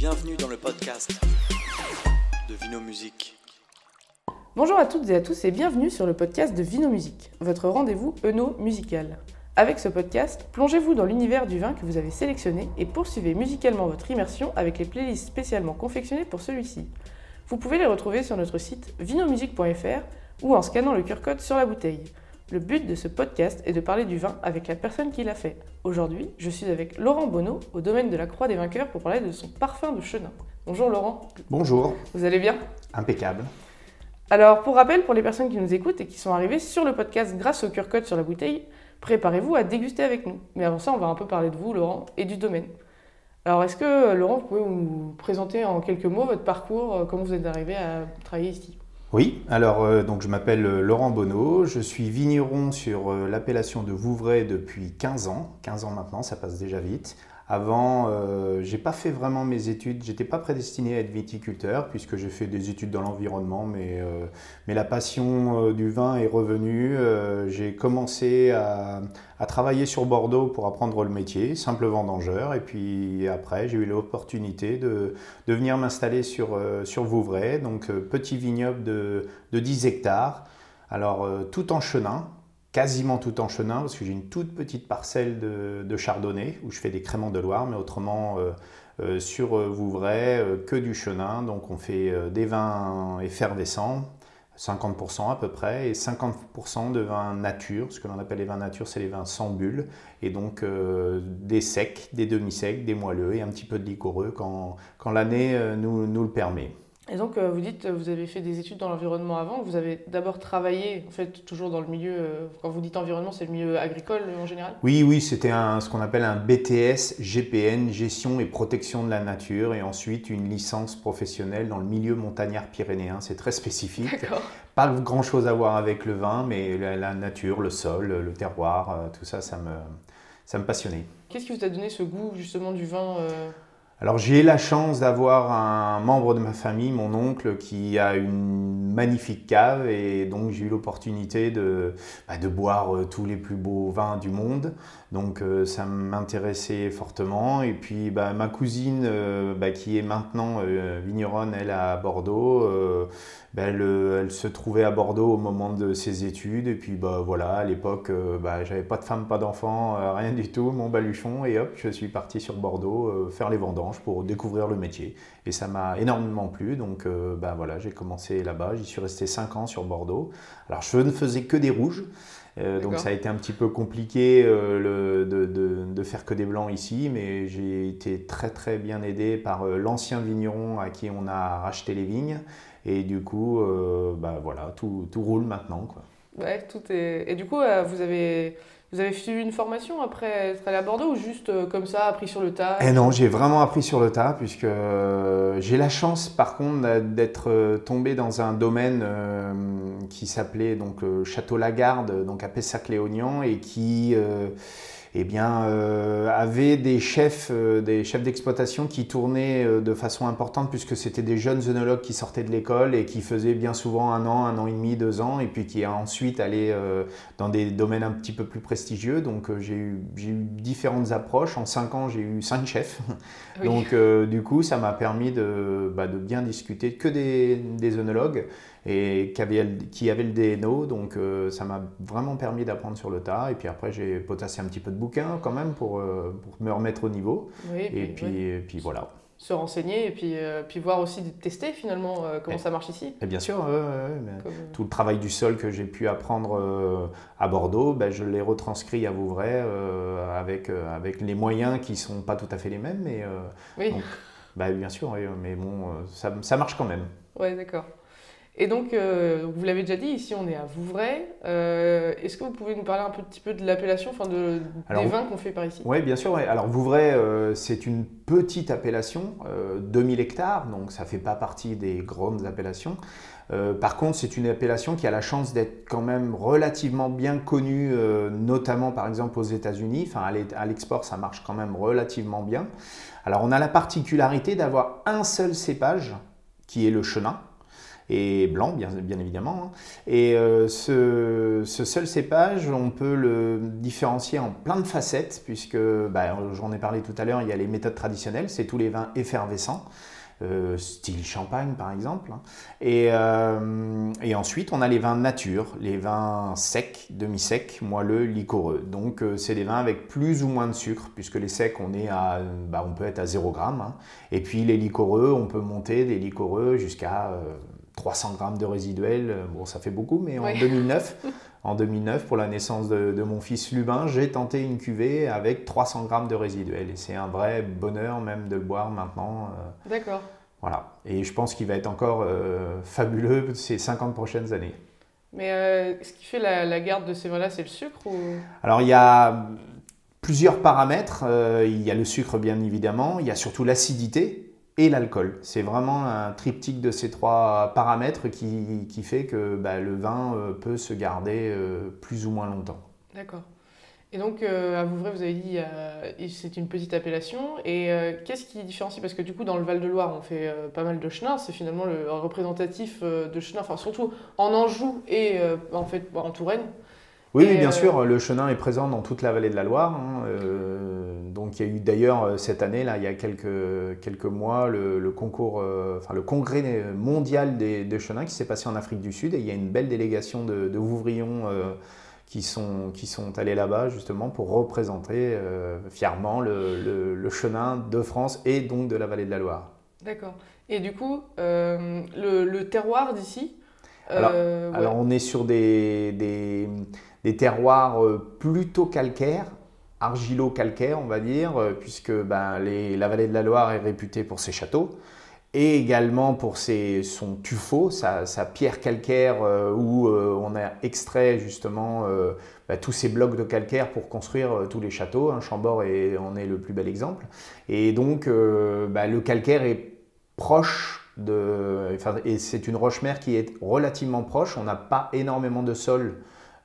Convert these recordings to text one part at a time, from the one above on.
Bienvenue dans le podcast de Vino Musique. Bonjour à toutes et à tous et bienvenue sur le podcast de Vino Musique, votre rendez-vous eno musical. Avec ce podcast, plongez-vous dans l'univers du vin que vous avez sélectionné et poursuivez musicalement votre immersion avec les playlists spécialement confectionnées pour celui-ci. Vous pouvez les retrouver sur notre site vinomusique.fr ou en scannant le QR code sur la bouteille. Le but de ce podcast est de parler du vin avec la personne qui l'a fait. Aujourd'hui, je suis avec Laurent Bonneau au domaine de la Croix des Vainqueurs pour parler de son parfum de chenin. Bonjour Laurent. Bonjour. Vous allez bien? Impeccable. Alors, pour rappel, pour les personnes qui nous écoutent et qui sont arrivées sur le podcast grâce au QR code sur la bouteille, préparez-vous à déguster avec nous. Mais avant ça, on va un peu parler de vous, Laurent, et du domaine. Alors, est-ce que, Laurent, vous pouvez nous présenter en quelques mots votre parcours, euh, comment vous êtes arrivé à travailler ici? Oui, alors euh, donc je m'appelle euh, Laurent Bonneau, je suis vigneron sur euh, l'appellation de Vouvray depuis 15 ans, 15 ans maintenant, ça passe déjà vite. Avant, euh, j'ai pas fait vraiment mes études, j'étais pas prédestiné à être viticulteur puisque j'ai fait des études dans l'environnement, mais, euh, mais la passion euh, du vin est revenue. Euh, j'ai commencé à, à travailler sur Bordeaux pour apprendre le métier, simple vendangeur, et puis après j'ai eu l'opportunité de, de venir m'installer sur, sur Vouvray, donc petit vignoble de, de 10 hectares. Alors tout en chenin, quasiment tout en chenin, parce que j'ai une toute petite parcelle de, chardonnay où je fais des créments de Loire, mais autrement euh, euh, sur euh, Vouvray, que du chenin. Donc on fait des vins effervescents, 50% à peu près, et 50% de vins nature. Ce que l'on appelle les vins nature, c'est les vins sans bulles, et donc des secs, des demi-secs, des moelleux et un petit peu de liquoreux quand, l'année nous le permet. Et donc, euh, vous dites, vous avez fait des études dans l'environnement avant, vous avez d'abord travaillé, en fait, toujours dans le milieu, euh, quand vous dites environnement, c'est le milieu agricole en général? Oui, oui, c'était ce qu'on appelle un BTS GPN, gestion et protection de la nature, et ensuite une licence professionnelle dans le milieu montagnard pyrénéen. C'est très spécifique. Pas grand chose à voir avec le vin, mais la, la nature, le sol, le terroir, euh, tout ça, ça me, ça me passionnait. Qu'est-ce qui vous a donné ce goût, justement, du vin Alors j'ai eu la chance d'avoir un membre de ma famille, mon oncle, qui a une magnifique cave et donc j'ai eu l'opportunité de, bah, boire euh, tous les plus beaux vins du monde. Donc euh, ça m'intéressait fortement. Et puis bah, ma cousine, euh, bah, qui est maintenant vigneronne, elle à Bordeaux, elle, se trouvait à Bordeaux au moment de ses études. Et puis voilà, à l'époque, j'avais pas de femme, pas d'enfant, rien du tout, mon baluchon. Et hop, je suis parti sur Bordeaux faire les vendanges pour découvrir le métier. Et ça m'a énormément plu. Donc euh, bah, voilà, j'ai commencé là-bas. J'y suis resté 5 ans sur Bordeaux. Alors je ne faisais que des rouges. Euh, donc ça a été un petit peu compliqué euh, le- de, de- de faire que des blancs ici, mais j'ai été très très bien aidé par l'ancien vigneron à qui on a racheté les vignes. Et du coup, bah, voilà, tout, tout roule maintenant. Quoi. Ouais, tout est... Et du coup, vous avez, vous avez suivi une formation après être allé à Bordeaux ou juste euh, comme ça, appris sur le tas Eh non, j'ai vraiment appris sur le tas, puisque euh, j'ai la chance, par contre, d'être euh, tombé dans un domaine qui s'appelait donc Château Lagarde, donc à Pessac-Léognan, et qui eh bien, euh, avait des chefs, euh, des chefs d'exploitation qui tournaient euh, de façon importante, puisque c'était des jeunes œnologues qui sortaient de l'école et qui faisaient bien souvent un an, un an et demi, deux ans, et puis qui ensuite allaient dans des domaines un petit peu plus prestigieux. Donc j'ai eu, différentes approches. En cinq ans, j'ai eu cinq chefs. Oui. Donc du coup, ça m'a permis de, bah, de bien discuter que des, des œnologues et qui avaient le DNO. Donc euh, ça m'a vraiment permis d'apprendre sur le tas. Et puis après, j'ai potassé un petit peu de bouquins quand même pour, euh, pour me remettre au niveau. Oui, Et puis, et puis voilà. se renseigner et puis, euh, puis voir aussi, tester finalement euh, comment Ouais. ça marche ici. Et bien sûr, Comme, tout le travail du sol que j'ai pu apprendre à Bordeaux, ben, je l'ai retranscrit à Vouvray avec, avec les moyens qui sont pas tout à fait les mêmes. Mais Oui, donc, bah, bien sûr, oui, mais bon, ça, ça marche quand même. ouais, d'accord. Et donc, euh, vous l'avez déjà dit, ici on est à Vouvray. Euh, Est-ce que vous pouvez nous parler un petit peu de l'appellation, enfin de, Alors, des vins qu'on fait par ici? Oui, bien sûr. ouais. Alors Vouvray, euh, c'est une petite appellation, euh, 2000 hectares, donc ça ne fait pas partie des grandes appellations. Par contre, c'est une appellation qui a la chance d'être quand même relativement bien connue, notamment par exemple aux États-Unis. Enfin, à l'export, ça marche quand même relativement bien. Alors, on a la particularité d'avoir un seul cépage qui est le chenin. Et blanc bien, évidemment. hein. Et euh, ce, seul cépage, on peut le différencier en plein de facettes, puisque bah, j'en ai parlé tout à l'heure, il y a les méthodes traditionnelles, c'est tous les vins effervescents. euh, style champagne par exemple. hein. Et, euh, et ensuite, on a les vins nature, les vins secs, demi-secs, moelleux, liquoreux. Donc, c'est des vins avec plus ou moins de sucre, puisque les secs, on, est à, bah, on peut être à 0 g. Et puis, les liquoreux, on peut monter des liquoreux jusqu'à 300 grammes de résiduel. Bon, ça fait beaucoup, mais en Oui. 2009, en 2009, pour la naissance de, de mon fils Lubin, j'ai tenté une cuvée avec 300 grammes de résiduel. Et c'est un vrai bonheur même de le boire maintenant. euh, D'accord. voilà. Et je pense qu'il va être encore euh, fabuleux ces 50 prochaines années. Mais euh, ce qui fait la, la garde de ces vins-là, c'est le sucre ou... Alors il y a plusieurs paramètres. Euh, il y a le sucre bien évidemment, il y a surtout l'acidité et l'alcool. C'est vraiment un triptyque de ces trois paramètres qui, qui fait que bah, le vin euh, peut se garder euh, plus ou moins longtemps. D'accord. Et donc, euh, à Vouvray, vous avez dit euh, c'est une petite appellation. Et euh, qu'est-ce qui différencie? Parce que du coup, dans le Val-de-Loire, on fait pas mal de chenin. C'est finalement le représentatif de chenin, enfin surtout en Anjou et en fait en Touraine. Oui, Et, bien sûr, le chenin est présent dans toute la vallée de la Loire. hein, donc il y a eu d'ailleurs euh, cette année, là, il y a quelques, quelques mois, le, le concours, euh, enfin le congrès mondial des, des chenins qui s'est passé en Afrique du Sud. Et il y a une belle délégation de, de euh, qui, sont, qui sont allés là-bas justement pour représenter euh, fièrement le, le- le chenin de France et donc de la vallée de la Loire. D'accord. Et du coup, le, terroir d'ici. Alors- ouais. Alors on est sur des, des, des terroirs plutôt calcaires, argilo-calcaires on va dire, euh, puisque ben, la vallée de la Loire est réputée pour ses châteaux et également pour son tuffeau, sa, pierre calcaire euh, où euh, on a extrait justement bah, tous ces blocs de calcaire pour construire tous les châteaux. hein. Chambord en est le plus bel exemple. Et donc bah, le calcaire est proche de, et c'est une roche-mère qui est relativement proche. On n'a pas énormément de sol.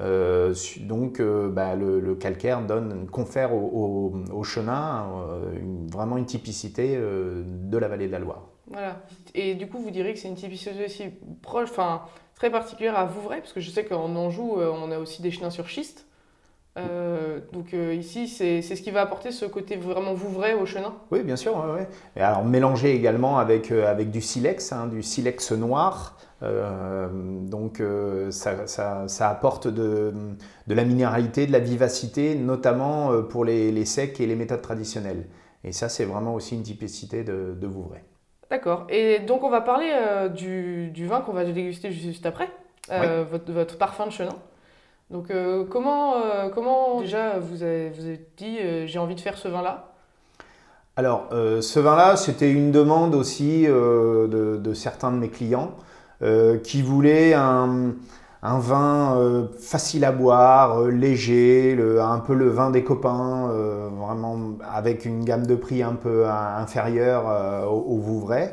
Euh, donc euh, bah, le, calcaire donne, confère au, au, chenin euh, vraiment une typicité de la vallée de la Loire. Voilà. Et du coup, vous direz que c'est une typicité aussi proche, enfin très particulière à Vouvray, parce que je sais qu'en Anjou, on a aussi des chenins sur schiste. Euh, donc euh, ici, c'est ce qui va apporter ce côté vraiment Vouvray au chenin. Oui, bien sûr. ouais, ouais. Et alors mélangé également avec, euh, avec du silex, hein, du silex noir. Donc ça, ça- ça apporte de, de la minéralité, de la vivacité, notamment pour les, les secs et les méthodes traditionnelles. Et ça, c'est vraiment aussi une typicité de, de Vouvray. D'accord. Et donc, on va parler du, du vin qu'on va déguster juste après, votre, votre parfum de chenin. Donc, euh, comment, euh, comment déjà vous avez, dit euh, j'ai envie de faire ce vin-là? Alors, ce vin-là, c'était une demande aussi de, certains de mes clients qui voulaient un, vin facile à boire, léger, un peu le vin des copains, vraiment avec une gamme de prix un peu inférieure au, Vouvray.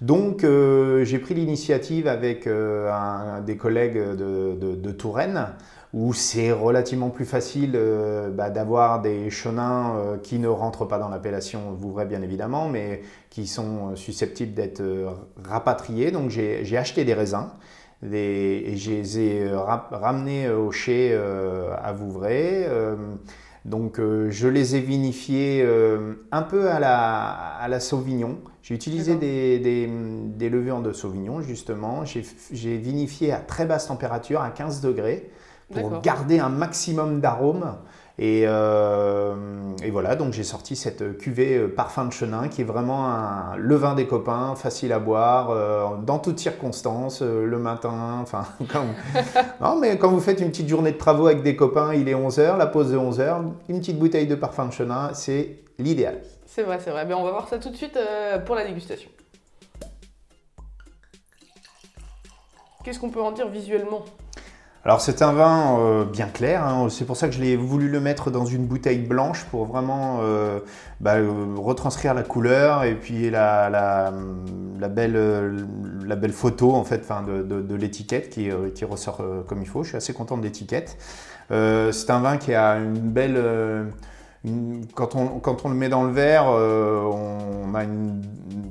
Donc, j'ai pris l'initiative avec un- des collègues de Touraine où c'est relativement plus facile euh, bah, d'avoir des chenins euh, qui ne rentrent pas dans l'appellation Vouvray bien évidemment, mais qui sont euh, susceptibles d'être euh, rapatriés. Donc j'ai acheté des raisins des- et je les ai ramenés au chai à Vouvray. Donc je les ai vinifiés un peu à la, à la Sauvignon. J'ai utilisé des, des, des levures de Sauvignon justement. J'ai vinifié à très basse température, à 15 degrés pour garder un maximum d'arômes. Et, euh, et voilà, donc j'ai sorti cette cuvée euh, parfum de chenin qui est vraiment un, le vin des copains, facile à boire, euh, dans toutes circonstances, euh, le matin, enfin, quand non, mais quand vous faites une petite journée de travaux avec des copains, il est 11h, la pause de 11h, une petite bouteille de parfum de chenin, c'est l'idéal. C'est vrai, c'est vrai. Ben, on va voir ça tout de suite pour la dégustation. Qu'est-ce qu'on peut en dire visuellement? Alors c'est un vin euh, bien clair, hein. c'est pour ça que je l'ai voulu le mettre dans une bouteille blanche pour vraiment euh, bah, euh, retranscrire la couleur et puis la, la belle, photo en fait, de, l'étiquette qui, ressort comme il faut. Je suis assez content de l'étiquette. C'est un vin qui a une belle... quand, on, le met dans le verre, on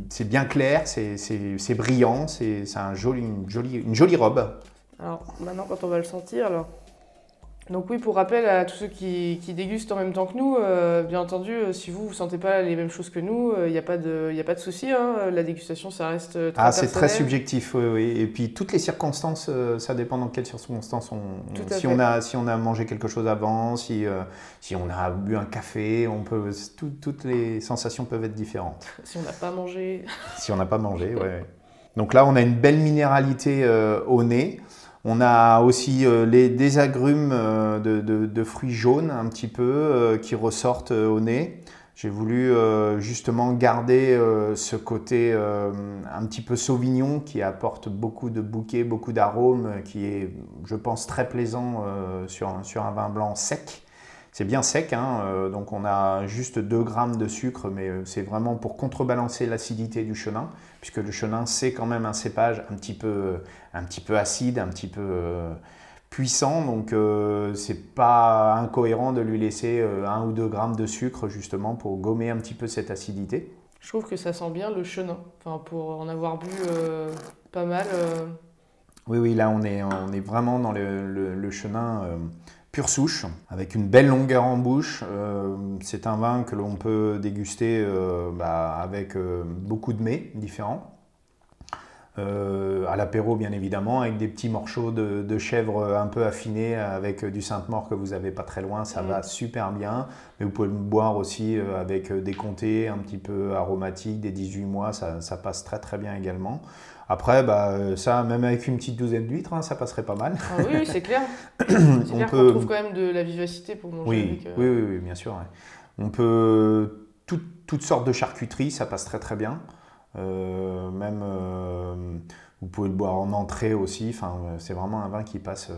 c'est bien clair, c'est- brillant, c'est c'est une jolie robe. Alors maintenant, quand on va le sentir, alors. Donc oui, pour rappel à tous ceux qui, qui dégustent en même temps que nous, euh, bien entendu, euh, si vous ne sentez pas les mêmes choses que nous, il n'y a pas de, y a pas de souci. hein. La dégustation, ça reste euh, très Ah, c'est très subjectif, oui, oui. Et puis toutes les circonstances, euh, ça dépend dans quelles circonstances on. À si fait. on a, si on a mangé quelque chose avant, si, euh, si on a bu un café, on peut, tout- toutes les sensations peuvent être différentes. Si on n'a pas mangé. Si on n'a pas mangé, ouais. Donc là, on a une belle minéralité euh, au nez. On a aussi euh, les, des agrumes euh, de, fruits jaunes un petit peu euh, qui ressortent au nez. J'ai voulu justement garder ce côté un petit peu sauvignon qui apporte beaucoup de bouquets, beaucoup d'arômes, qui est, je pense, très plaisant sur un vin blanc sec. C'est bien sec, hein, euh, donc on a juste 2 grammes de sucre, mais euh, c'est vraiment pour contrebalancer l'acidité du chenin, puisque le chenin c'est quand même un cépage un petit peu, un petit peu acide, un petit peu euh, puissant, donc euh, c'est pas incohérent de lui laisser euh, 1 ou 2 grammes de sucre justement pour gommer un petit peu cette acidité. Je trouve que ça sent bien le chenin. Enfin, pour en avoir bu euh, pas mal. euh, Oui, oui, là on est, on est vraiment dans le, le- le chenin euh, pure souche, avec une belle longueur en bouche. Euh, c'est un vin que l'on peut déguster euh, bah, avec euh, beaucoup de mets différents. À l'apéro, bien évidemment, avec des petits morceaux de, de chèvre un peu affinés, avec du Sainte-Maure que vous avez pas très loin, ça Mm. va super bien. Mais vous pouvez le boire aussi avec des comtés un petit peu aromatiques, des 18 mois, ça, ça passe très très bien également. Après, bah, euh, ça, même avec une petite douzaine d'huîtres, hein, ça passerait pas mal. ah oui, oui, c'est clair. C'est On clair qu'on trouve quand même de la vivacité pour manger Oui, avec. euh, oui, oui, oui, bien sûr. ouais. On peut tout- toutes sortes de charcuteries, ça passe très très bien. Euh, même euh, vous pouvez le boire en entrée aussi. Enfin, c'est vraiment un vin qui passe.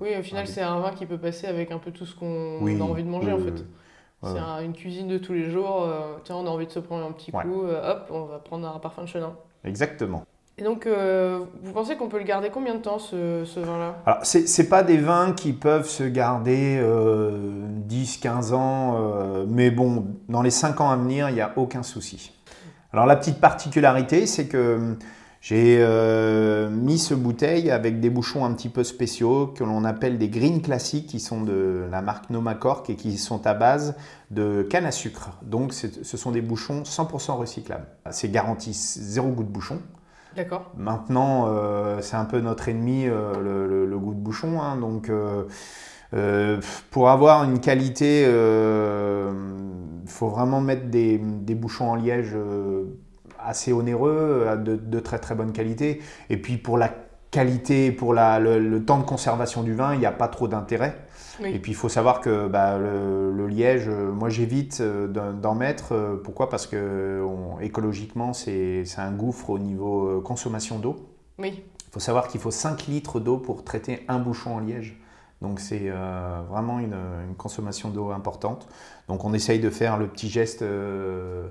Oui, au final, c'est un vin qui peut passer avec un peu tout ce qu'on oui, a envie de manger en fait. C'est un- une cuisine de tous les jours. tiens, on a envie de se prendre un petit Ouais. coup. hop, on va prendre un parfum de chenin. Exactement. Et donc, euh, vous pensez qu'on peut le garder combien de temps ce, ce vin-là? Alors, c'est pas des vins qui peuvent se garder 10-15 ans, euh, mais bon, dans les 5 ans à venir, il n'y a aucun souci. Alors, la petite particularité, c'est que j'ai euh, mis ce bouteille avec des bouchons un petit peu spéciaux que l'on appelle des green classiques, qui sont de la marque Nomacork et qui sont à base de canne à sucre. Donc, ce sont des bouchons 100% recyclables. C'est garanti zéro goût de bouchon. Maintenant, euh, c'est un peu notre ennemi, euh, le, goût de bouchon. hein. donc, euh, pour avoir une qualité, il faut vraiment mettre des, bouchons en liège assez onéreux, de, de très très bonne qualité. Et puis pour la qualité, pour la- le, le temps de conservation du vin, il n'y a pas trop d'intérêt. Oui. Et puis il faut savoir que bah, le, le liège, euh, moi j'évite euh, d'en mettre. euh, Pourquoi? Parce que on- écologiquement, c'est un gouffre au niveau consommation d'eau. Oui. Il faut savoir qu'il faut 5 litres d'eau pour traiter un bouchon en liège. Donc c'est euh, vraiment une, une consommation d'eau importante. Donc on essaye de faire le petit geste, euh,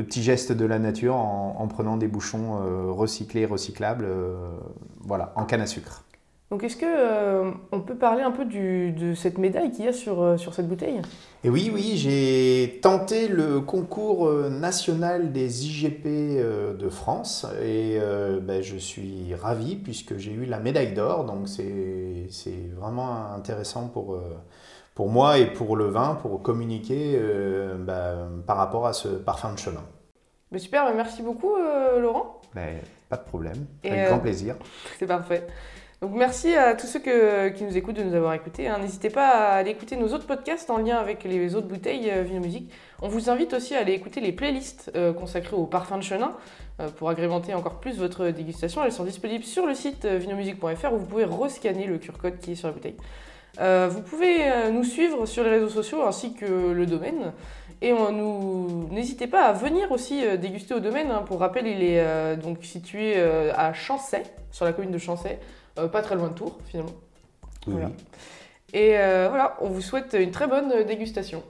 le petit geste de la nature en, en prenant des bouchons euh, recyclés, recyclables, euh, voilà, en canne à sucre. Donc, est-ce que euh, on peut parler un peu du- de cette médaille qu'il y a sur, sur cette bouteille? Et oui, oui, j'ai tenté le concours national des IGP de France et euh, ben, je suis ravi puisque j'ai eu la médaille d'or. Donc c'est c'est vraiment intéressant pour, euh, pour moi et pour le vin pour communiquer euh, ben, par rapport à ce parfum de chenin. Mais Super, bah, merci beaucoup euh, Laurent. Pas de problème, Et, avec euh, grand plaisir. C'est parfait. Donc merci à tous ceux que- qui nous écoutent de nous avoir écoutés. hein. N'hésitez pas à aller écouter nos autres podcasts en lien avec les autres bouteilles euh, Vino Musique. On vous invite aussi à aller écouter les playlists euh, consacrées au parfum de chenin euh, pour agrémenter encore plus votre dégustation. Elles sont disponibles sur le site euh, vinomusique.fr où vous pouvez rescanner le QR code qui est sur la bouteille. Euh, vous pouvez euh, nous suivre sur les réseaux sociaux ainsi que le domaine. Et on nous n'hésitez pas à venir aussi euh, déguster au domaine. hein. Pour rappel, il est euh, donc situé euh, à Chancey, sur la commune de Chancey, pas très loin de Tours finalement. Oui, voilà. oui. Et voilà, on vous souhaite une très bonne dégustation.